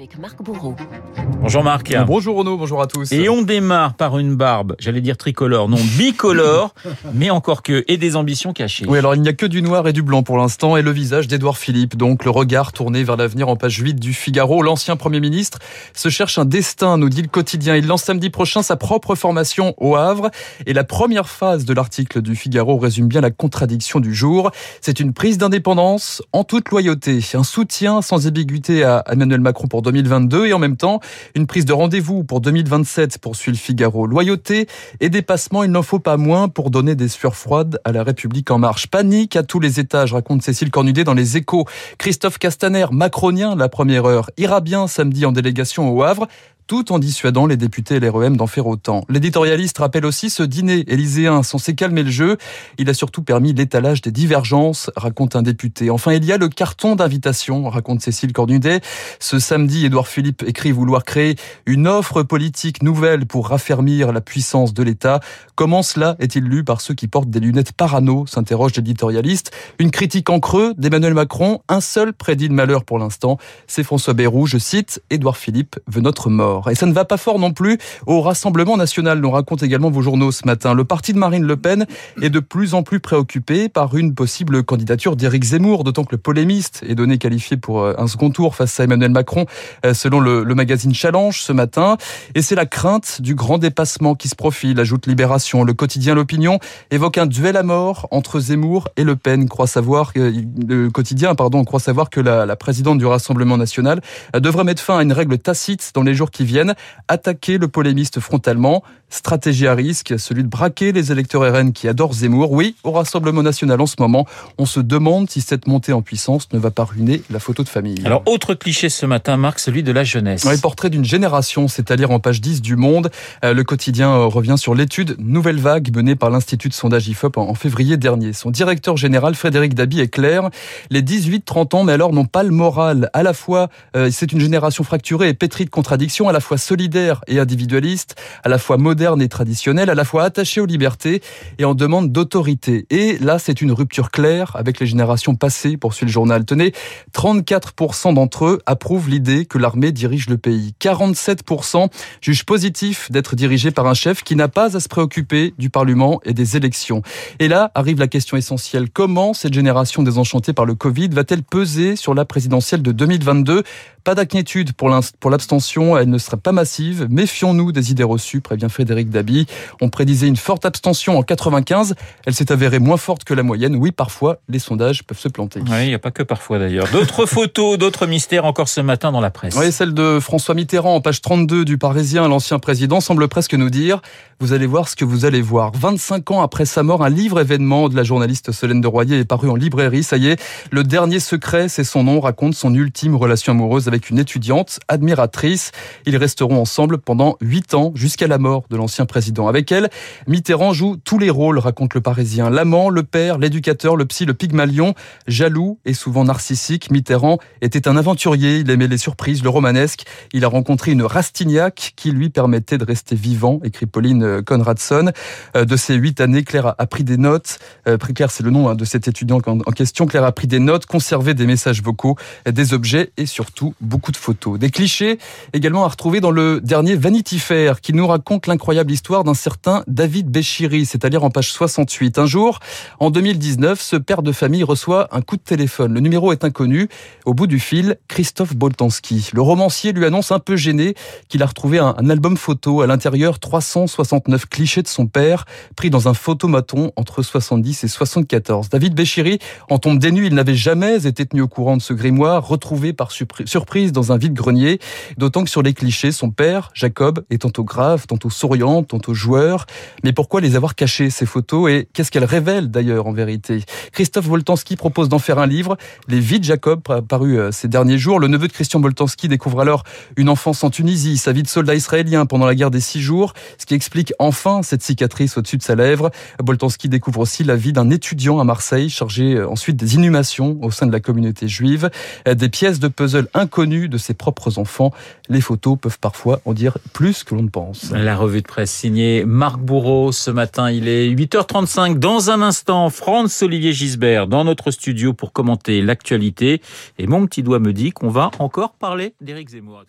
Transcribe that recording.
avec Marc Bourreau. Bonjour Marc. bonjour Renaud, bonjour à tous. Et on démarre par une barbe, j'allais dire tricolore, non bicolore, mais encore que, et des ambitions cachées. Oui, alors il n'y a que du noir et du blanc pour l'instant, et le visage d'Édouard Philippe, donc le regard tourné vers l'avenir en page 8 du Figaro. L'ancien Premier ministre se cherche un destin, nous dit le quotidien. Il lance samedi prochain sa propre formation au Havre, et la première phase de l'article du Figaro résume bien la contradiction du jour. C'est une prise d'indépendance en toute loyauté, un soutien sans ambiguïté à Emmanuel Macron pour 2022 et en même temps une prise de rendez-vous pour 2027 poursuit le Figaro. Loyauté et dépassement, il n'en faut pas moins pour donner des sueurs froides à la République en marche. Panique à tous les étages, raconte Cécile Cornudet dans les échos. Christophe Castaner, macronien, la première heure, ira bien samedi en délégation au Havre tout en dissuadant les députés et les d'en faire autant. L'éditorialiste rappelle aussi ce dîner élyséen censé calmer le jeu. Il a surtout permis l'étalage des divergences, raconte un député. Enfin, il y a le carton d'invitation, raconte Cécile Cornudet. Ce samedi, Édouard Philippe écrit vouloir créer une offre politique nouvelle pour raffermir la puissance de l'État. Comment cela est-il lu par ceux qui portent des lunettes parano? s'interroge l'éditorialiste. Une critique en creux d'Emmanuel Macron. Un seul prédit le malheur pour l'instant. C'est François Bayrou, je cite, Édouard Philippe veut notre mort. Et ça ne va pas fort non plus au Rassemblement national, nous racontent également vos journaux ce matin. Le parti de Marine Le Pen est de plus en plus préoccupé par une possible candidature d'Éric Zemmour, d'autant que le polémiste est donné qualifié pour euh, un second tour face à Emmanuel Macron, euh, selon le, magazine Challenge ce matin. Et c'est la crainte du grand dépassement qui se profile, ajoute Libération. Le quotidien L'Opinion évoque un duel à mort entre Zemmour et Le Pen. Croit savoir que, le quotidien, pardon, croit savoir que la, la présidente du Rassemblement national euh, devrait mettre fin à une règle tacite dans les jours qui viennent, attaquer le polémiste frontalement. Stratégie à risque, celui de braquer les électeurs RN qui adorent Zemmour. Oui, au Rassemblement national en ce moment, on se demande si cette montée en puissance ne va pas ruiner la photo de famille. Alors, autre cliché ce matin, Marc, celui de la jeunesse. Oui, portrait d'une génération, c'est à dire en page 10 du Monde. Euh, le quotidien euh, revient sur l'étude Nouvelle Vague menée par l'Institut de sondage IFOP en février dernier. Son directeur général, Frédéric Dabi, est clair. Les 18-30 ans, mais alors, n'ont pas le moral. À la fois, euh, c'est une génération fracturée et pétrie de contradictions, à la fois solidaire et individualiste, à la fois moderne et traditionnelle, à la fois attachée aux libertés et en demande d'autorité. Et là, c'est une rupture claire avec les générations passées, poursuit le journal. Tenez, 34% d'entre eux approuvent l'idée que l'armée dirige le pays. 47% jugent positif d'être dirigé par un chef qui n'a pas à se préoccuper du Parlement et des élections. Et là arrive la question essentielle. Comment cette génération désenchantée par le Covid va-t-elle peser sur la présidentielle de 2022 pas d'inquiétude pour l'abstention, elle ne sera pas massive. Méfions-nous des idées reçues, prévient Frédéric Dabi. On prédisait une forte abstention en 95. Elle s'est avérée moins forte que la moyenne. Oui, parfois, les sondages peuvent se planter. Oui, il n'y a pas que parfois d'ailleurs. D'autres photos, d'autres mystères encore ce matin dans la presse. Oui, celle de François Mitterrand en page 32 du Parisien. L'ancien président semble presque nous dire vous allez voir ce que vous allez voir. 25 ans après sa mort, un livre événement de la journaliste Solène de Royer est paru en librairie. Ça y est, le dernier secret, c'est son nom, raconte son ultime relation amoureuse avec une étudiante admiratrice. Ils resteront ensemble pendant huit ans jusqu'à la mort de l'ancien président. Avec elle, Mitterrand joue tous les rôles, raconte le Parisien. L'amant, le père, l'éducateur, le psy, le pygmalion. Jaloux et souvent narcissique, Mitterrand était un aventurier. Il aimait les surprises, le romanesque. Il a rencontré une Rastignac qui lui permettait de rester vivant, écrit Pauline Conradson. Euh, de ces huit années, Claire a pris des notes. Euh, Claire, c'est le nom hein, de cet étudiant en question. Claire a pris des notes, conservé des messages vocaux, des objets et surtout beaucoup de photos. Des clichés également à retrouver dans le dernier Vanity Fair qui nous raconte l'incroyable histoire d'un certain David Béchiri, c'est-à-dire en page 68. Un jour, en 2019, ce père de famille reçoit un coup de téléphone. Le numéro est inconnu. Au bout du fil, Christophe Boltanski. Le romancier lui annonce un peu gêné qu'il a retrouvé un, album photo. À l'intérieur, 369 clichés de son père, pris dans un photomaton entre 70 et 74. David Béchiri en tombe dénu. Il n'avait jamais été tenu au courant de ce grimoire, retrouvé par surprise dans un vide-grenier, d'autant que sur les clichés, son père, Jacob, est tantôt grave, tantôt souriant, tantôt joueur. Mais pourquoi les avoir cachés, ces photos, et qu'est-ce qu'elles révèlent d'ailleurs en vérité? Christophe Boltanski propose d'en faire un livre, Les vies de Jacob, paru euh, ces derniers jours. Le neveu de Christian Boltanski découvre alors une enfance en Tunisie, sa vie de soldat israélien pendant la guerre des six jours, ce qui explique enfin cette cicatrice au-dessus de sa lèvre. Boltanski découvre aussi la vie d'un étudiant à Marseille, chargé euh, ensuite des inhumations au sein de la communauté juive, euh, des pièces de puzzle inconnues inconnue de ses propres enfants. Les photos peuvent parfois en dire plus que l'on ne pense. La revue de presse signée Marc Bourreau. Ce matin, il est 8h35. Dans un instant, Franz-Olivier Gisbert dans notre studio pour commenter l'actualité. Et mon petit doigt me dit qu'on va encore parler d'Éric Zemmour.